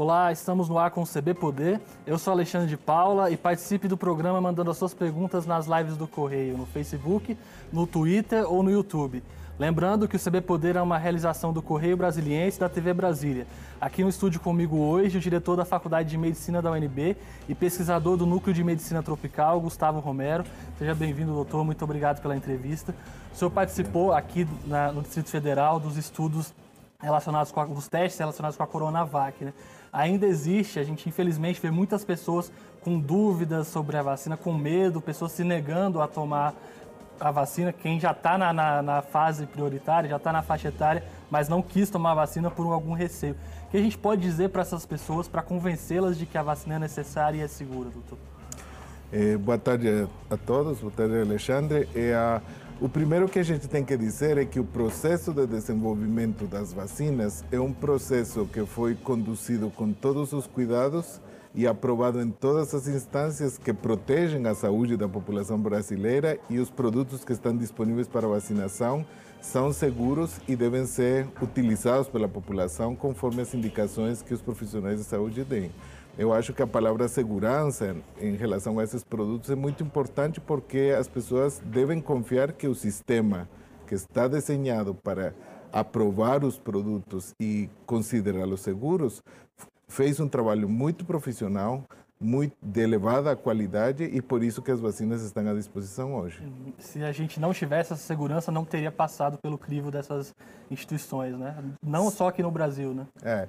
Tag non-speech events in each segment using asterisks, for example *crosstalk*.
Olá, estamos no ar com o CB Poder. Eu sou Alexandre de Paula e participe do programa mandando as suas perguntas nas lives do Correio, no Facebook, no Twitter ou no YouTube. Lembrando que o CB Poder é uma realização do Correio Brasiliense e da TV Brasília. Aqui no estúdio comigo hoje, o diretor da Faculdade de Medicina da UNB e pesquisador do Núcleo de Medicina Tropical, Gustavo Romero. Seja bem-vindo, doutor. Muito obrigado pela entrevista. O senhor participou aqui na, no Distrito Federal dos estudos relacionados com a, dos testes relacionados com a Coronavac, né? Ainda existe, a gente infelizmente vê muitas pessoas com dúvidas sobre a vacina, com medo, pessoas se negando a tomar a vacina, quem já está na, na, na, fase prioritária, já está na faixa etária, mas não quis tomar a vacina por algum receio. O que a gente pode dizer para essas pessoas para convencê-las de que a vacina é necessária e é segura, doutor? É, boa tarde a todos, boa tarde, Alexandre. É, a, o primeiro que a gente tem que dizer é que o processo de desenvolvimento das vacinas é um processo que foi conduzido com todos os cuidados e aprovado em todas as instâncias que protegem a saúde da população brasileira e os produtos que estão disponíveis para vacinação são seguros e devem ser utilizados pela população conforme as indicações que os profissionais de saúde deem. Eu acho que a palavra segurança em relação a esses produtos é muito importante porque as pessoas devem confiar que o sistema que está desenhado para aprovar os produtos e considerá-los seguros fez um trabalho muito profissional, muito de elevada qualidade e por isso que as vacinas estão à disposição hoje. Se a gente não tivesse essa segurança, não teria passado pelo crivo dessas instituições, né? Não só aqui no Brasil, né? É.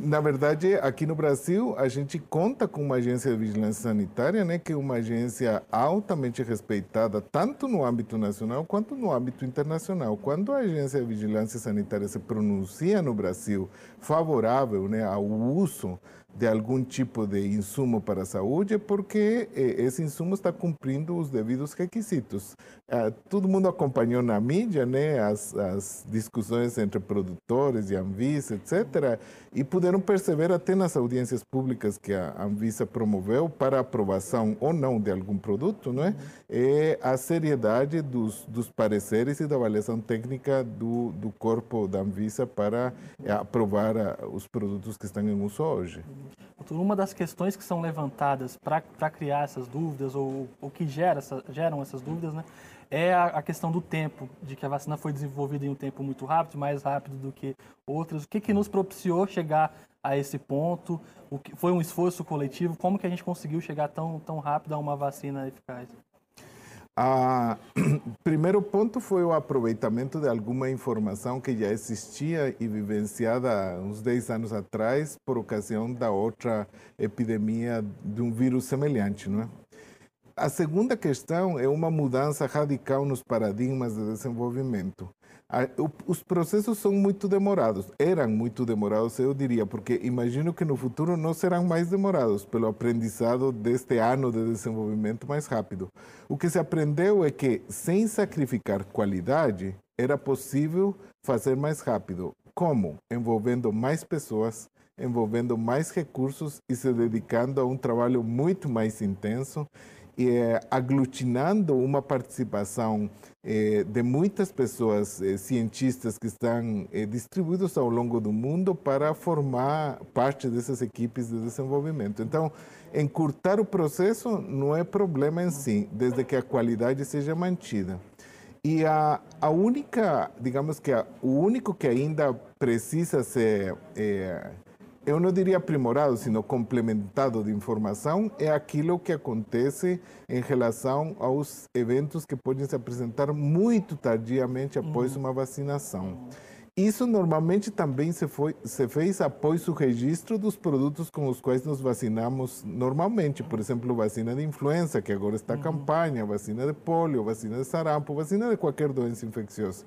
Na verdade, aqui no Brasil, a gente conta com uma agência de vigilância sanitária, né, que é uma agência altamente respeitada, tanto no âmbito nacional quanto no âmbito internacional. Quando a agência de vigilância sanitária se pronuncia no Brasil favorável né, ao uso de algum tipo de insumo para a saúde porque eh, esse insumo está cumprindo os devidos requisitos. Ah, todo mundo acompanhou na mídia né, as, as discussões entre produtores e Anvisa, etc., e puderam perceber até nas audiências públicas que a Anvisa promoveu para aprovação ou não de algum produto, não é? é a seriedade dos, dos pareceres e da avaliação técnica do, do corpo da Anvisa para eh, aprovar ah, os produtos que estão em uso hoje. Uma das questões que são levantadas para criar essas dúvidas, ou o que gera essa, geram essas dúvidas, né, é a, a, questão do tempo, de que a vacina foi desenvolvida em um tempo muito rápido, mais rápido do que outras. O que, que nos propiciou chegar a esse ponto? O que, foi um esforço coletivo? Como que a gente conseguiu chegar tão, tão rápido a uma vacina eficaz? O *clears throat* primeiro ponto foi o aproveitamento de alguma informação que já existia e vivenciada uns 10 anos atrás por ocasião da outra epidemia de um vírus semelhante, não é? A segunda questão é uma mudança radical nos paradigmas de desenvolvimento os processos são muito demorados, eram muito demorados, eu diria, porque imagino que no futuro não serão mais demorados pelo aprendizado deste ano de desenvolvimento mais rápido. O que se aprendeu é que, sem sacrificar qualidade, era possível fazer mais rápido. Como? Envolvendo mais pessoas, envolvendo mais recursos e se dedicando a um trabalho muito mais intenso é, aglutinando uma participação é, de muitas pessoas, é, cientistas que estão é, distribuídos ao longo do mundo para formar parte dessas equipes de desenvolvimento. Então, encurtar o processo não é problema em si, desde que a qualidade seja mantida. E a, a única, digamos que a, o único que ainda precisa ser é, eu não diria aprimorado, sino complementado de informação, é aquilo que acontece em relação aos eventos que podem se apresentar muito tardiamente após uhum. uma vacinação. Isso normalmente também se, foi, se fez após o registro dos produtos com os quais nos vacinamos normalmente. Por exemplo, vacina de influenza, que agora está a uhum. campanha, vacina de polio, vacina de sarampo, vacina de qualquer doença infecciosa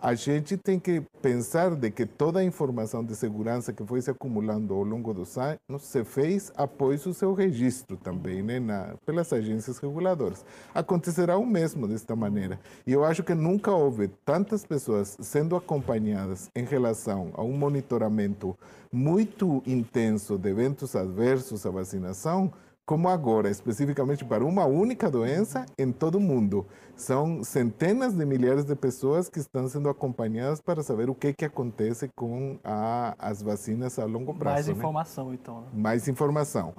a gente tem que pensar de que toda a informação de segurança que foi se acumulando ao longo dos anos se fez após o seu registro também, né, na, pelas agências reguladoras. Acontecerá o mesmo desta maneira. E eu acho que nunca houve tantas pessoas sendo acompanhadas em relação a um monitoramento muito intenso de eventos adversos à vacinação como agora, especificamente para uma única doença em todo o mundo. São centenas de milhares de pessoas que estão sendo acompanhadas para saber o que, que acontece com a, as vacinas a longo prazo. Mais né? informação, então. Né? Mais informação.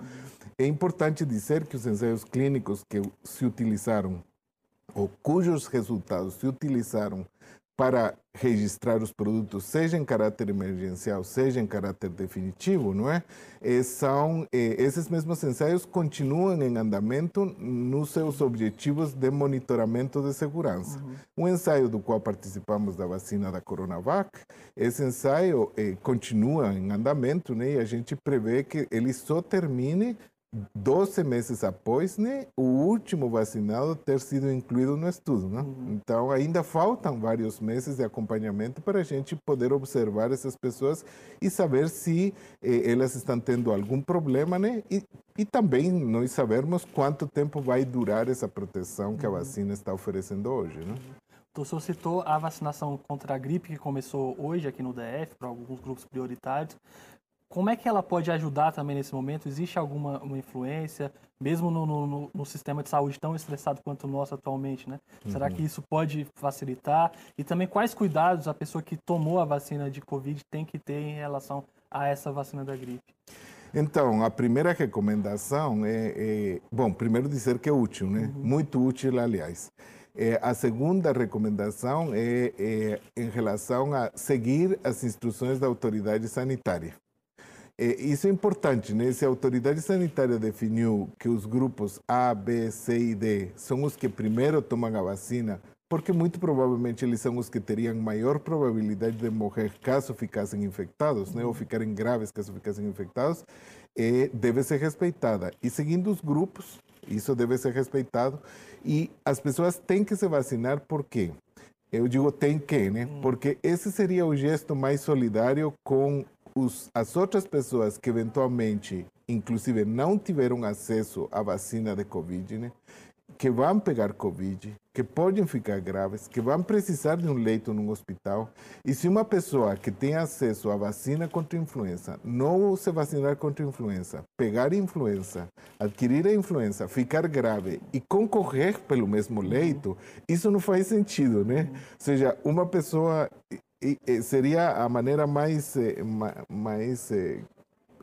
É importante dizer que os ensaios clínicos que se utilizaram, ou cujos resultados se utilizaram para registrar os produtos, seja em caráter emergencial, seja em caráter definitivo, não é? E são esses mesmos ensaios continuam em andamento nos seus objetivos de monitoramento de segurança. Uhum. Um ensaio do qual participamos da vacina da Coronavac, esse ensaio eh, continua em andamento, né? E a gente prevê que ele só termine 12 meses após né, o último vacinado ter sido incluído no estudo. Né? Uhum. Então, ainda faltam vários meses de acompanhamento para a gente poder observar essas pessoas e saber se eh, elas estão tendo algum problema né? e, e também nós sabermos quanto tempo vai durar essa proteção que a uhum. vacina está oferecendo hoje. Né? O senhor citou a vacinação contra a gripe que começou hoje aqui no DF, para alguns grupos prioritários. Como é que ela pode ajudar também nesse momento? Existe alguma uma influência, mesmo no, no, no, sistema de saúde tão estressado quanto o nosso atualmente, né? Uhum. Será que isso pode facilitar? E também quais cuidados a pessoa que tomou a vacina de Covid tem que ter em relação a essa vacina da gripe? Então, a primeira recomendação é, é bom, primeiro dizer que é útil, né? Uhum. Muito útil, aliás. É, a segunda recomendação é, é em relação a seguir as instruções da autoridade sanitária. É, isso é importante, né? Se a autoridade sanitária definiu que os grupos A, B, C e D são os que primeiro tomam a vacina, porque muito provavelmente eles são os que teriam maior probabilidade de morrer caso ficassem infectados, né? Ou ficarem graves caso ficassem infectados, deve ser respeitada. E seguindo os grupos, isso deve ser respeitado. E as pessoas têm que se vacinar por quê? Eu digo tem que, né? Hum. Porque esse seria o gesto mais solidário com os, as outras pessoas que eventualmente, inclusive, não tiveram acesso à vacina de Covid, né? que vão pegar Covid, que podem ficar graves, que vão precisar de um leito num hospital. E se uma pessoa que tem acesso à vacina contra a influenza não se vacinar contra a influenza, pegar influenza, adquirir a influenza, ficar grave e concorrer pelo mesmo leito, isso não faz sentido, né? Ou seja, uma pessoa seria a maneira mais, eh, mais eh,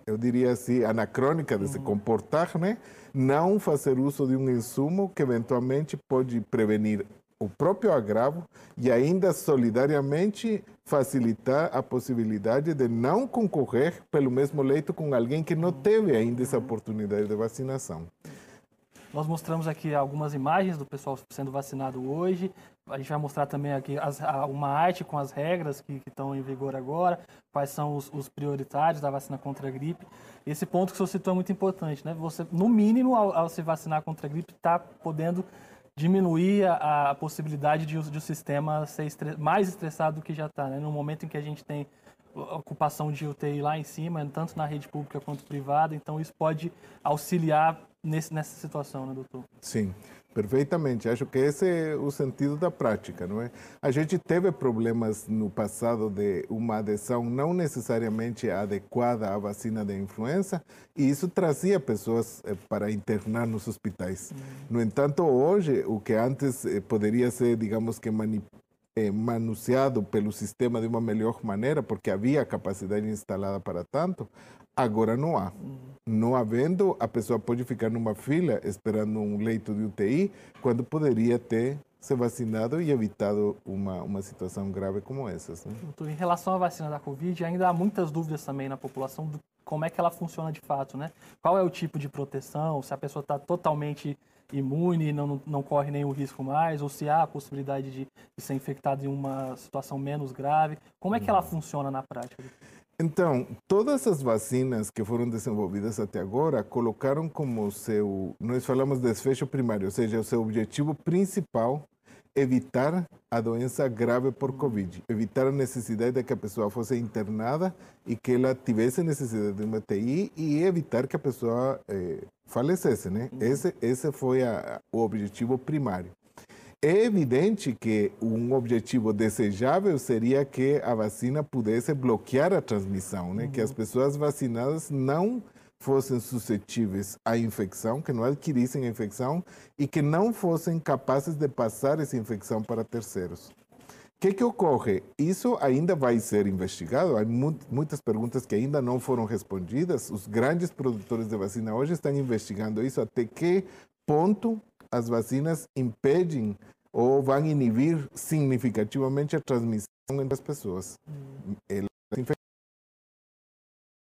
eu diria assim, anacrônica de se comportar, né? Não fazer uso de um insumo que eventualmente pode prevenir o próprio agravo e ainda solidariamente facilitar a possibilidade de não concorrer pelo mesmo leito com alguém que não teve ainda essa oportunidade de vacinação. Nós mostramos aqui algumas imagens do pessoal sendo vacinado hoje. A gente vai mostrar também aqui as, uma arte com as regras que, estão em vigor agora, quais são os, os, prioritários da vacina contra a gripe. Esse ponto que senhor citou é muito importante, né? Você, no mínimo, ao, ao se vacinar contra a gripe, está podendo diminuir a, a possibilidade de, de o sistema ser estre mais estressado do que já está. Né? No momento em que a gente tem ocupação de UTI lá em cima, tanto na rede pública quanto privada, então isso pode auxiliar nesse, nessa situação, né, doutor? Sim, perfeitamente. Acho que esse é o sentido da prática, não é? A gente teve problemas no passado de uma adesão não necessariamente adequada à vacina da influenza e isso trazia pessoas eh, para internar nos hospitais. Uhum. No entanto, hoje, o que antes eh, poderia ser, digamos que eh, manuseado pelo sistema de uma melhor maneira, porque havia capacidade instalada para tanto, agora não há. Não havendo, a pessoa pode ficar numa fila esperando um leito de UTI, quando poderia ter se vacinado e evitado uma, uma situação grave como essa. Né? Em relação à vacina da Covid, ainda há muitas dúvidas também na população do como é que ela funciona de fato, né? Qual é o tipo de proteção, se a pessoa está totalmente imune, não, não corre nenhum risco mais, ou se há a possibilidade de, de ser infectado em uma situação menos grave. Como é que ela uhum. funciona na prática? Então, todas as vacinas que foram desenvolvidas até agora colocaram como seu, nós falamos desfecho primário, ou seja, o seu objetivo principal evitar a doença grave por Covid, evitar a necessidade de que a pessoa fosse internada e que ela tivesse necessidade de uma TI e evitar que a pessoa eh, falecesse, né? Esse, esse foi a, o objetivo primário. É evidente que um objetivo desejável seria que a vacina pudesse bloquear a transmissão, né? Uhum. que as pessoas vacinadas não fossem suscetíveis à infecção, que não adquirissem a infecção e que não fossem capazes de passar essa infecção para terceiros. O que, que ocorre? Isso ainda vai ser investigado. Há muitas perguntas que ainda não foram respondidas. Os grandes produtores de vacina hoje estão investigando isso. Até que ponto as vacinas impedem ou vão inibir significativamente a transmissão entre as pessoas. Hum.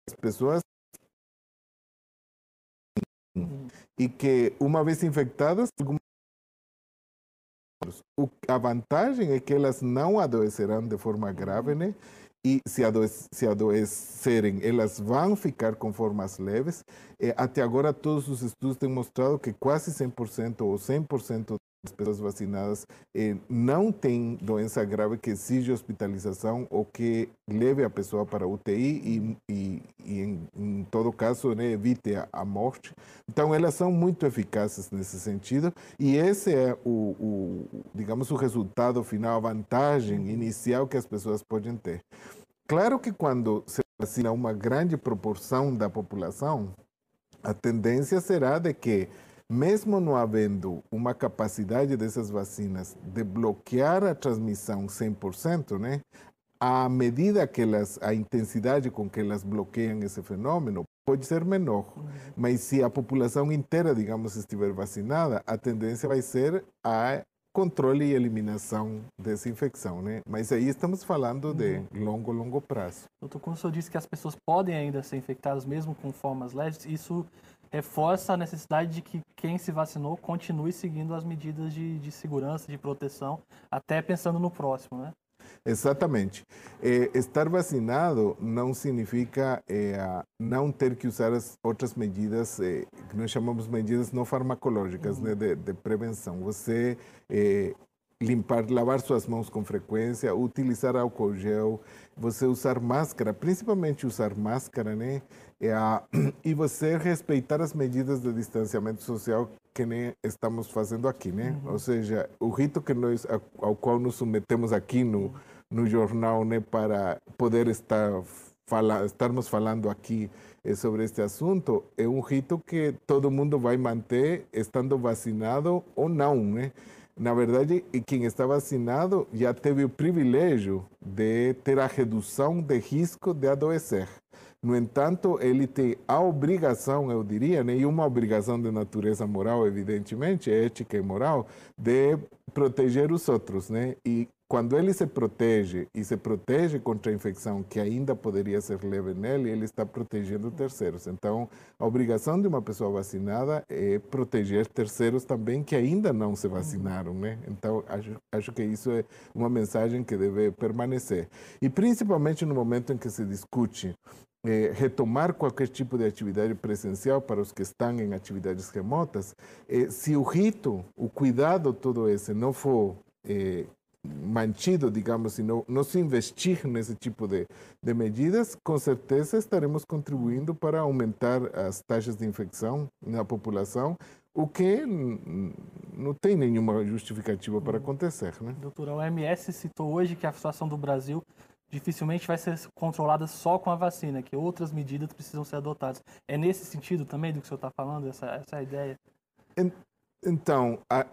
As pessoas hum. e que uma vez infectadas, a vantagem é que elas não adoecerão de forma grave, né? E se, se adoecerem, elas vão ficar com formas leves. E até agora, todos os estudos têm mostrado que quase 100% ou 100% as pessoas vacinadas eh, não têm doença grave que exige hospitalização ou que leve a pessoa para UTI e, e, e em, em, todo caso, né, evite a, a, morte. Então, elas são muito eficazes nesse sentido e esse é o, o, digamos, o resultado final, a vantagem inicial que as pessoas podem ter. Claro que quando se vacina uma grande proporção da população, a tendência será de que mesmo não havendo uma capacidade dessas vacinas de bloquear a transmissão 100%, né, a medida que elas, a intensidade com que elas bloqueiam esse fenômeno pode ser menor. Mas se a população inteira, digamos, estiver vacinada, a tendência vai ser a controle e eliminação dessa infecção, né? Mas aí estamos falando de uhum. longo, longo prazo. Doutor, como o senhor disse que as pessoas podem ainda ser infectadas mesmo com formas leves, isso reforça a necessidade de que quem se vacinou continue seguindo as medidas de, de segurança, de proteção, até pensando no próximo, né? Exatamente. É, estar vacinado não significa é, não ter que usar as outras medidas é, que nós chamamos medidas não farmacológicas uhum. né, de, de, prevenção. Você é, limpar, lavar suas mãos com frequência, utilizar álcool gel, você usar máscara, principalmente usar máscara, né? *clears throat* e você respeitar as medidas de distanciamento social que nem estamos fazendo aqui, né? Uhum. Ou seja, o rito que nós ao qual nos submetemos aqui no no jornal, né, para poder estar fala, estarmos falando aqui eh, sobre este assunto, é um rito que todo mundo vai manter estando vacinado ou não, né? Na verdade, quem está vacinado já teve o privilégio de ter a redução de risco de adoecer. No entanto, ele tem a obrigação, eu diria, né, e uma obrigação de natureza moral, evidentemente, ética e moral, de proteger os outros. Né? E quando ele se protege e se protege contra a infecção que ainda poderia ser leve nele, ele está protegendo terceiros. Então, a obrigação de uma pessoa vacinada é proteger terceiros também que ainda não se vacinaram, né? Então, acho, acho que isso é uma mensagem que deve permanecer. E principalmente no momento em que se discute eh, retomar qualquer tipo de atividade presencial para os que estão em atividades remotas, eh, se o rito, o cuidado todo esse não for eh, mantido, digamos, e não, não se investir nesse tipo de, de medidas, com certeza estaremos contribuindo para aumentar as taxas de infecção na população, o que não tem nenhuma justificativa para acontecer. Né? Doutora, a OMS citou hoje que a situação do Brasil dificilmente vai ser controlada só com a vacina, que outras medidas precisam ser adotadas. É nesse sentido também do que o senhor está falando, essa, essa ideia? Então, a,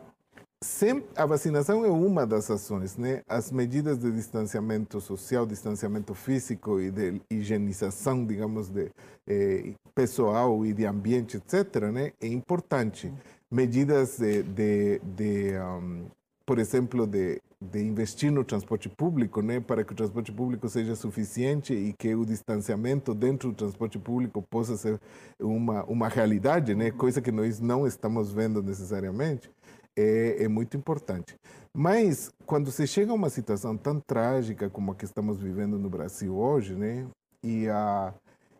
Sempre, a vacinação é uma das ações, né? As medidas de distanciamento social, distanciamento físico e de higienização, digamos, de eh, pessoal e de ambiente, etc., né? É importante. Medidas de, de, de um, por exemplo, de, de investir no transporte público, né, para que o transporte público seja suficiente e que o distanciamento dentro do transporte público possa ser uma uma realidade, né, coisa que nós não estamos vendo necessariamente é, é muito importante. Mas quando se chega a uma situação tão trágica como a que estamos vivendo no Brasil hoje, né, e a,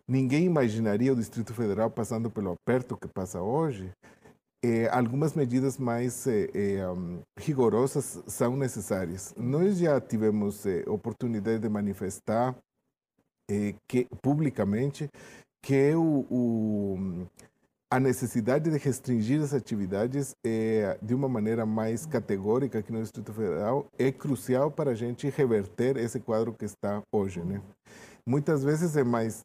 ninguém imaginaria o Distrito Federal passando pelo aperto que passa hoje, é, algumas medidas mais é, é, um, rigorosas são necessárias. Nós já tivemos oportunidade de manifestar que publicamente que o, o a necessidade de restringir as atividades de uma maneira mais categórica aqui no Distrito Federal é crucial para a gente reverter esse quadro que está hoje. Né? Muitas vezes é mais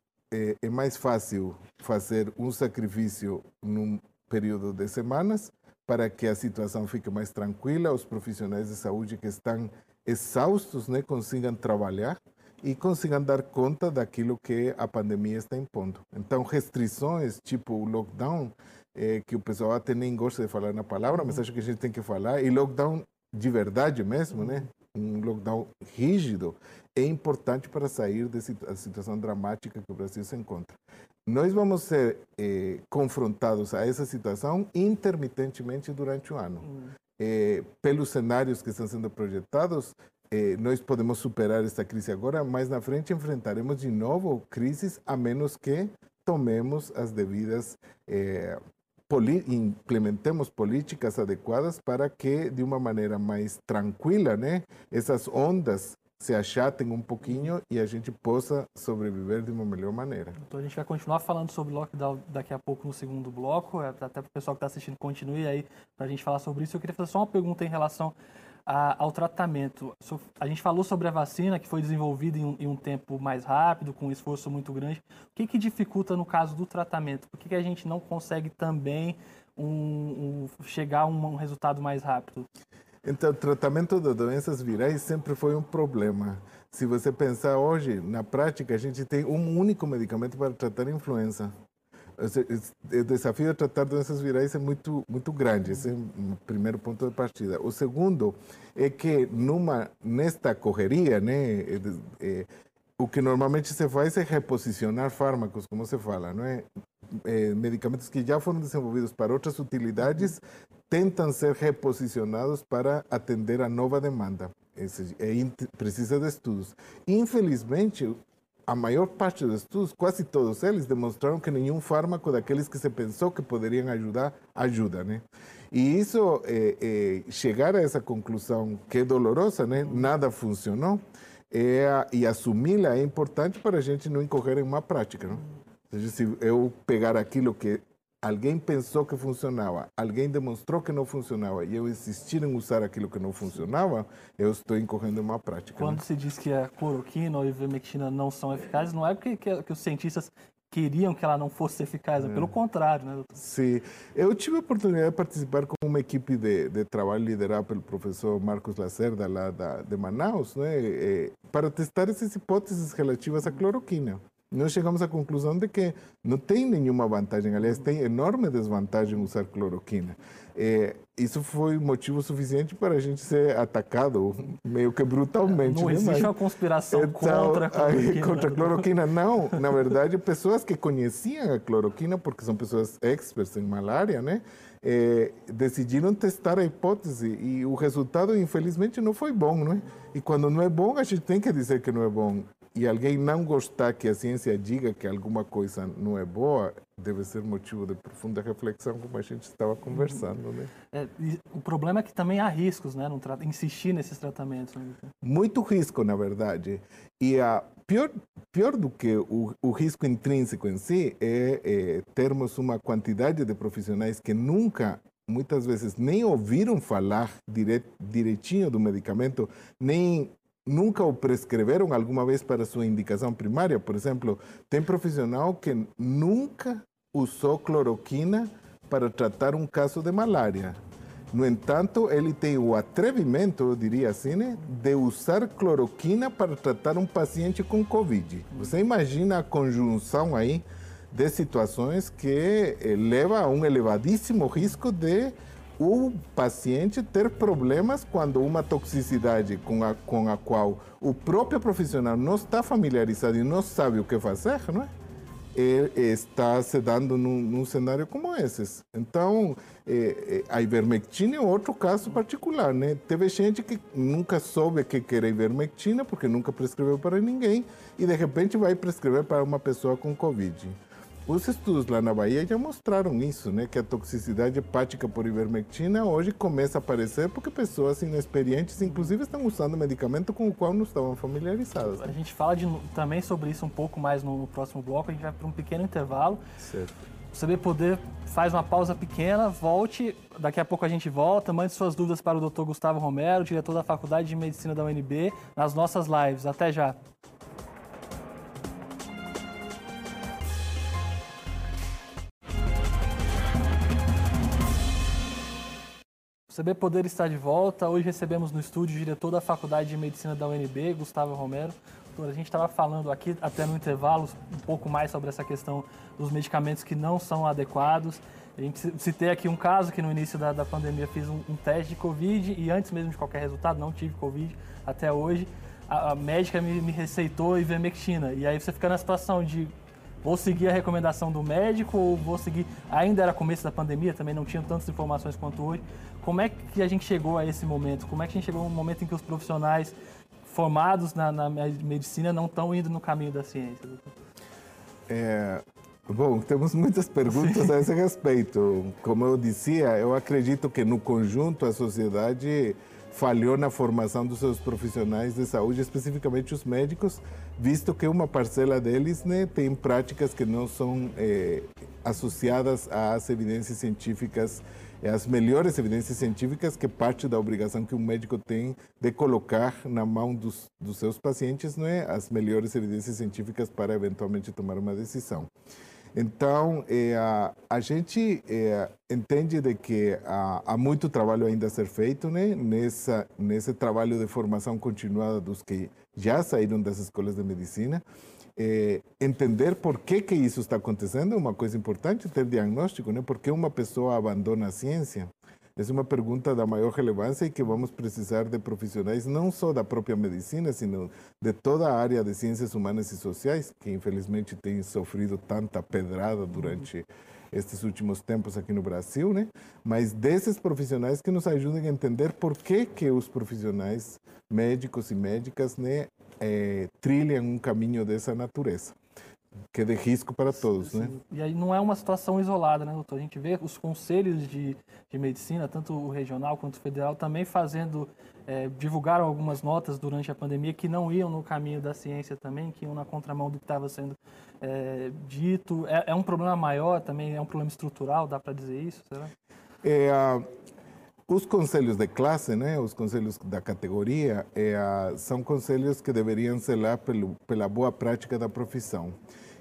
é mais fácil fazer um sacrifício num período de semanas para que a situação fique mais tranquila, os profissionais de saúde que estão exaustos né, consigam trabalhar e consigam dar conta daquilo que a pandemia está impondo. Então, restrições tipo o lockdown, é, que o pessoal até nem gosta de falar na palavra, mas acho que a gente tem que falar, e lockdown de verdade mesmo, né? um lockdown rígido, é importante para sair da situação dramática que o Brasil se encontra. Nós vamos ser eh, confrontados a essa situação intermitentemente durante o ano. Hum. Eh, pelos cenários que estão sendo projetados, eh, nós podemos superar esta crise agora, mas na frente enfrentaremos de novo crises, a menos que tomemos as devidas implementemos políticas adequadas para que de uma maneira mais tranquila, né, essas ondas se achatem um pouquinho e a gente possa sobreviver de uma melhor maneira. Então a gente vai continuar falando sobre lockdown daqui a pouco no segundo bloco, é, até para o pessoal que está assistindo continue aí para a gente falar sobre isso. Eu queria fazer só uma pergunta em relação a, ao tratamento. A gente falou sobre a vacina, que foi desenvolvida em um, em um tempo mais rápido, com um esforço muito grande. O que, que dificulta no caso do tratamento? Por que, que a gente não consegue também um, um, chegar a um, um resultado mais rápido? Então, o tratamento de doenças virais sempre foi um problema. Se você pensar hoje, na prática, a gente tem um único medicamento para tratar a influenza. O desafio de tratar doenças virais é muito, muito grande, esse é o primeiro ponto de partida. O segundo é que numa, nesta correria, né, é, é, o que normalmente se faz é reposicionar fármacos, como se fala, não é? é? medicamentos que já foram desenvolvidos para outras utilidades tentam ser reposicionados para atender a nova demanda. É, precisa de estudos. Infelizmente, a maior parte dos estudos, quase todos eles, demonstraram que nenhum fármaco daqueles que se pensou que poderiam ajudar, ajuda, né? E isso, é, é, chegar a essa conclusão que é dolorosa, né? Nada funcionou, é, e assumi-la é importante para a gente não incorrer em uma prática, não? Ou seja, se eu pegar aquilo que alguém pensou que funcionava, alguém demonstrou que não funcionava e eu insistir em usar aquilo que não funcionava, eu estou incorrendo em uma prática. Quando né? se diz que a cloroquina ou a ivermectina não são eficazes, não é porque que, que os cientistas queriam que ela não fosse eficaz, é. pelo contrário, né, doutor? Sim. Eu tive a oportunidade de participar com uma equipe de, de trabalho liderada pelo professor Marcos Lacerda, lá da, de Manaus, né, para testar essas hipóteses relativas à cloroquina nós chegamos à conclusão de que não tem nenhuma vantagem, aliás, tem enorme desvantagem usar cloroquina. É, isso foi motivo suficiente para a gente ser atacado meio que brutalmente. Não né? existe Mas, uma conspiração então, contra a cloroquina. Contra a cloroquina, não. Na verdade, pessoas que conheciam a cloroquina, porque são pessoas experts em malária, né? É, decidiram testar a hipótese e o resultado, infelizmente, não foi bom, não é? E quando não é bom, a gente tem que dizer que não é bom e alguém não gostar que a ciência diga que alguma coisa não é boa, deve ser motivo de profunda reflexão, como a gente estava conversando. Né? É, o problema é que também há riscos, né? Insistir nesses tratamentos. Né? Muito risco, na verdade. E a pior, pior do que o, o risco intrínseco em si é, é termos uma quantidade de profissionais que nunca muitas vezes nem ouviram falar direitinho do medicamento, nem nunca o prescreveram alguma vez para sua indicação primária. Por exemplo, tem profissional que nunca usou cloroquina para tratar um caso de malária. No entanto, ele tem o atrevimento, eu diria assim, né, de usar cloroquina para tratar um paciente com Covid. Você imagina a conjunção aí de situações que leva a um elevadíssimo risco de o paciente ter problemas quando uma toxicidade com a, com a qual o próprio profissional não está familiarizado e não sabe o que fazer, não é? está se dando num, num cenário como esse. Então, é, a ivermectina é outro caso particular, né? Teve gente que nunca soube que era ivermectina, porque nunca prescreveu para ninguém, e de repente vai prescrever para uma pessoa com Covid. Os estudos lá na Bahia já mostraram isso, né? Que a toxicidade hepática por ivermectina hoje começa a aparecer porque pessoas inexperientes, inclusive, estão usando medicamento com o qual não estavam familiarizadas. A gente fala de, também sobre isso um pouco mais no, no próximo bloco. A gente vai para um pequeno intervalo. Certo. CB Poder faz uma pausa pequena, volte. Daqui a pouco a gente volta. Mande suas dúvidas para o Dr. Gustavo Romero, diretor da Faculdade de Medicina da UNB, nas nossas lives. Até já. CB Poder está de volta. Hoje recebemos no estúdio o diretor da Faculdade de Medicina da UNB, Gustavo Romero. A gente estava falando aqui, até no intervalo, um pouco mais sobre essa questão dos medicamentos que não são adequados. A gente citei aqui um caso que no início da, da pandemia fiz um, um, teste de Covid e antes mesmo de qualquer resultado, não tive Covid até hoje, a, a médica me, me receitou ivermectina. E aí você fica na situação de vou seguir a recomendação do médico ou vou seguir. Ainda era começo da pandemia, também não tinha tantas informações quanto hoje. Como é que a gente chegou a esse momento? Como é que a gente chegou a um momento em que os profissionais formados na, na medicina não estão indo no caminho da ciência? É, bom, temos muitas perguntas Sim. a esse respeito. Como eu dizia, eu acredito que no conjunto a sociedade falhou na formação dos seus profissionais de saúde, especificamente os médicos, visto que uma parcela deles né, tem práticas que não são é, associadas às evidências científicas, às melhores evidências científicas, que parte da obrigação que um médico tem de colocar na mão dos, dos seus pacientes né, as melhores evidências científicas para eventualmente tomar uma decisão. Então, é, a, a gente é, entende de que há, há, muito trabalho ainda a ser feito né? Nessa, nesse trabalho de formação continuada dos que já saíram das escolas de medicina. É, entender por que, que isso está acontecendo é uma coisa importante, ter diagnóstico, né? Por que uma pessoa abandona a ciência? é uma pergunta da maior relevância e que vamos precisar de profissionais não só da própria medicina, sino de toda a área de ciências humanas e sociais, que infelizmente tem sofrido tanta pedrada durante estes últimos tempos aqui no Brasil, né? Mas desses profissionais que nos ajudem a entender por que que os profissionais médicos e médicas, né, é, trilham um caminho dessa natureza que é de risco para todos, sim, né? E aí não é uma situação isolada, né, doutor? A gente vê os conselhos de, de medicina, tanto o regional quanto o federal, também fazendo, é, divulgaram algumas notas durante a pandemia que não iam no caminho da ciência também, que iam na contramão do que estava sendo é, dito. É, é, um problema maior também, é um problema estrutural, dá para dizer isso, será? É, os conselhos de classe, né, os conselhos da categoria, é, são conselhos que deveriam zelar pelo, pela boa prática da profissão.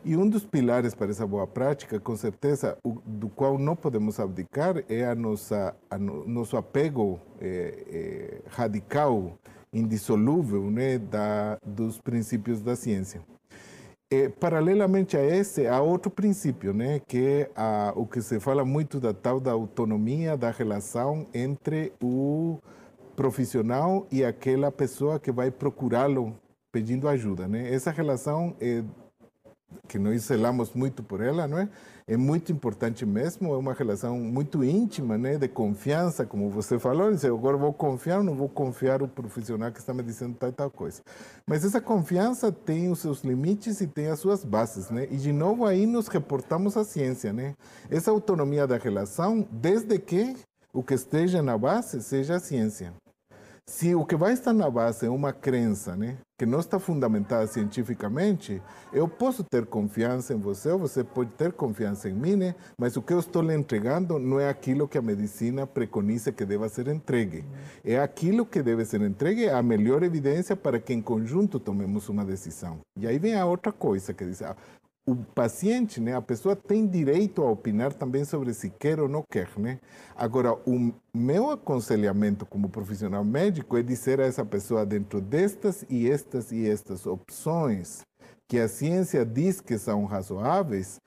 E um dos pilares para essa boa prática, com certeza, o, do qual não podemos abdicar, é a nossa, a no, nosso apego é, é, radical, indissolúvel, né, da, dos princípios da ciência. É, paralelamente a esse, há outro princípio, né, que é a, o que se fala muito da tal da autonomia da relação entre o profissional e aquela pessoa que vai procurá-lo pedindo ajuda, né? Essa relação é que nós zelamos muito por ela, não é? É muito importante mesmo, é uma relação muito íntima, né, de confiança, como você falou, dizer, agora vou confiar ou não vou confiar o profissional que está me dizendo tal e tal coisa. Mas essa confiança tem os seus limites e tem as suas bases, né? E de novo aí nos reportamos à ciência, né? Essa autonomia da relação, desde que o que esteja na base seja a ciência. Se o que vai estar na base é uma crença, né, que não está fundamentada cientificamente, eu posso ter confiança em você, ou você pode ter confiança em mim, né, mas o que eu estou lhe entregando não é aquilo que a medicina preconiza que deva ser entregue. É aquilo que deve ser entregue, a melhor evidência para que em conjunto tomemos uma decisão. E aí vem a outra coisa que diz, ah, o paciente, né, a pessoa tem direito a opinar também sobre se quer ou não quer, né? Agora, o meu aconselhamento como profissional médico é dizer a essa pessoa dentro destas e estas e estas opções que a ciência diz que são razoáveis,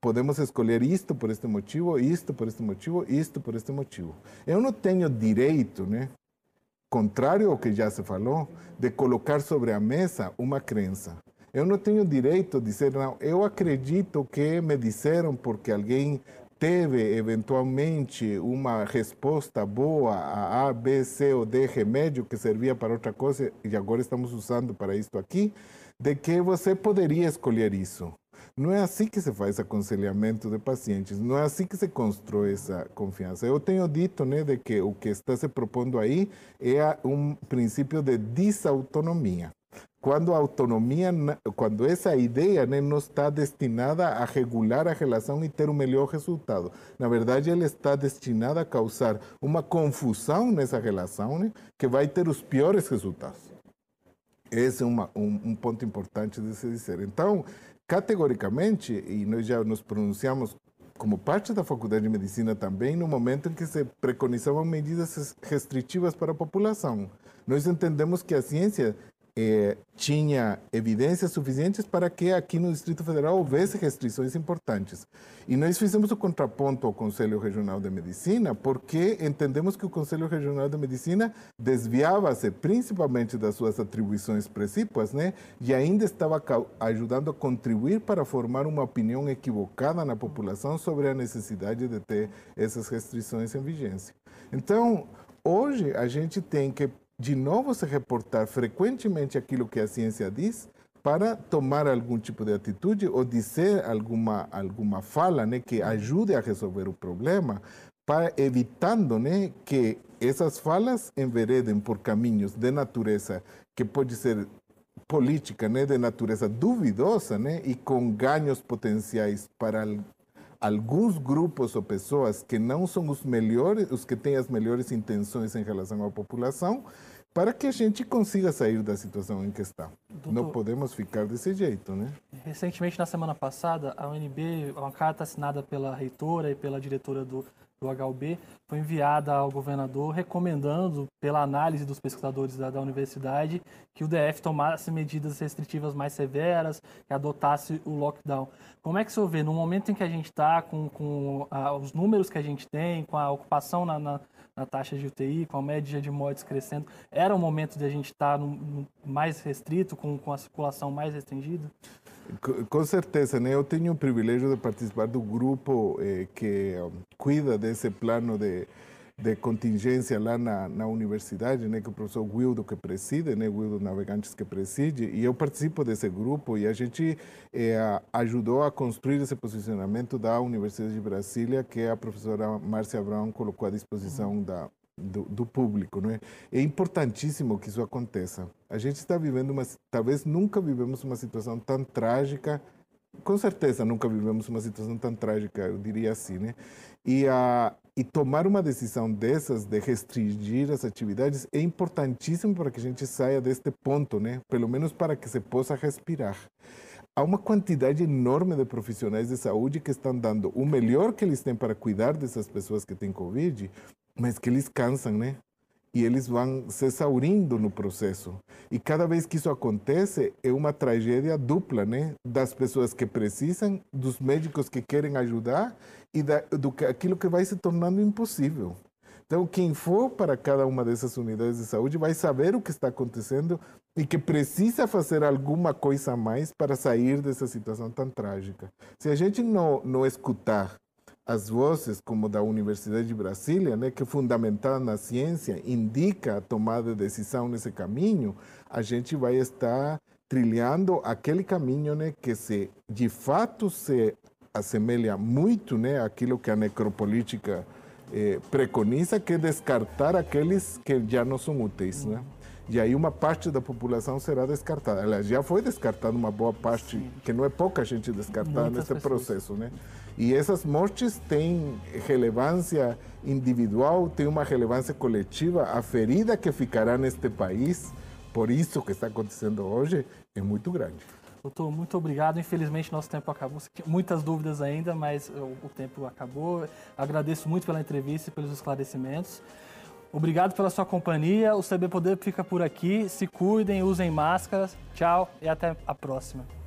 podemos escolher isto por este motivo, isto por este motivo, isto por este motivo. Eu não tenho direito, né? Contrário ao que já se falou, de colocar sobre a mesa uma crença. Eu não tenho direito de dizer, não, eu acredito que me disseram porque alguém teve eventualmente uma resposta boa a A, B, C ou D remédio que servia para outra coisa e agora estamos usando para isto aqui, de que você poderia escolher isso. Não é assim que se faz aconselhamento de pacientes, não é assim que se constrói essa confiança. Eu tenho dito né, de que o que está se propondo aí é um princípio de desautonomia quando a autonomia, quando essa ideia né, não está destinada a regular a relação e ter um melhor resultado. Na verdade, ela está destinada a causar uma confusão nessa relação né, que vai ter os piores resultados. Esse é uma, um, um ponto importante de se dizer. Então, categoricamente, e nós já nos pronunciamos como parte da Faculdade de Medicina também, no momento em que se preconizavam medidas restritivas para a população. Nós entendemos que a ciência eh, tinha evidências suficientes para que aqui no Distrito Federal houvesse restrições importantes. E nós fizemos o contraponto ao Conselho Regional de Medicina porque entendemos que o Conselho Regional de Medicina desviava-se principalmente das suas atribuições precípuas né, e ainda estava ajudando a contribuir para formar uma opinião equivocada na população sobre a necessidade de ter essas restrições em vigência. Então, hoje a gente tem que de novo se reportar frequentemente aquilo que a ciência diz para tomar algum tipo de atitude ou dizer alguma alguma fala, né, que ajude a resolver o problema, para evitando, né, que essas falas enveredem por caminhos de natureza que pode ser política, né, de natureza duvidosa, né, e com ganhos potenciais para alguns grupos ou pessoas que não são os melhores, os que têm as melhores intenções em relação à população, para que a gente consiga sair da situação em que está. Doutor, não podemos ficar desse jeito, né? Recentemente, na semana passada, a UNB, uma carta assinada pela reitora e pela diretora do, do HUB, foi enviada ao governador recomendando, pela análise dos pesquisadores da, da universidade, que o DF tomasse medidas restritivas mais severas, que adotasse o lockdown. Como é que o senhor vê, no momento em que a gente está, com, com a, os números que a gente tem, com a ocupação na, na, na, taxa de UTI, com a média de mortes crescendo, era o momento de a gente estar no, no mais restrito, com, com a circulação mais restringida? Com certeza, né? Eu tenho o privilégio de participar do grupo eh, que cuida desse plano de, de contingência lá na, na universidade, né? Que o professor Wildo que preside, né? Wildo Navegantes que preside, e eu participo desse grupo e a gente eh, ajudou a construir esse posicionamento da Universidade de Brasília que a professora Márcia Brown colocou à disposição da do, do, público, não é? É importantíssimo que isso aconteça. A gente está vivendo uma, talvez nunca vivemos uma situação tão trágica, com certeza nunca vivemos uma situação tão trágica, eu diria assim, né? E a e tomar uma decisão dessas de restringir as atividades é importantíssimo para que a gente saia deste ponto, né? Pelo menos para que se possa respirar há uma quantidade enorme de profissionais de saúde que estão dando o melhor que eles têm para cuidar dessas pessoas que têm Covid, mas que eles cansam, né? E eles vão se exaurindo no processo. E cada vez que isso acontece, é uma tragédia dupla, né? Das pessoas que precisam, dos médicos que querem ajudar e da, do aquilo que vai se tornando impossível. Então, quem for para cada uma dessas unidades de saúde vai saber o que está acontecendo e que precisa fazer alguma coisa a mais para sair dessa situação tão trágica. Se a gente não, não escutar as vozes como da Universidade de Brasília, né, que fundamentada na ciência indica a tomada de decisão nesse caminho, a gente vai estar trilhando aquele caminho né, que se de fato se assemelha muito né, àquilo que a necropolítica eh, preconiza, que é descartar aqueles que já não são úteis. Né? E aí uma parte da população será descartada. Ela já foi descartada uma boa parte, Sim. que não é pouca gente descartada Muitas nesse pessoas. processo, né? E essas mortes têm relevância individual, têm uma relevância coletiva. A ferida que ficará neste país, por isso que está acontecendo hoje, é muito grande. Doutor, muito obrigado. Infelizmente, nosso tempo acabou. Muitas dúvidas ainda, mas o tempo acabou. Agradeço muito pela entrevista e pelos esclarecimentos. Obrigado pela sua companhia. O CB Poder fica por aqui. Se cuidem, usem máscaras. Tchau e até a próxima.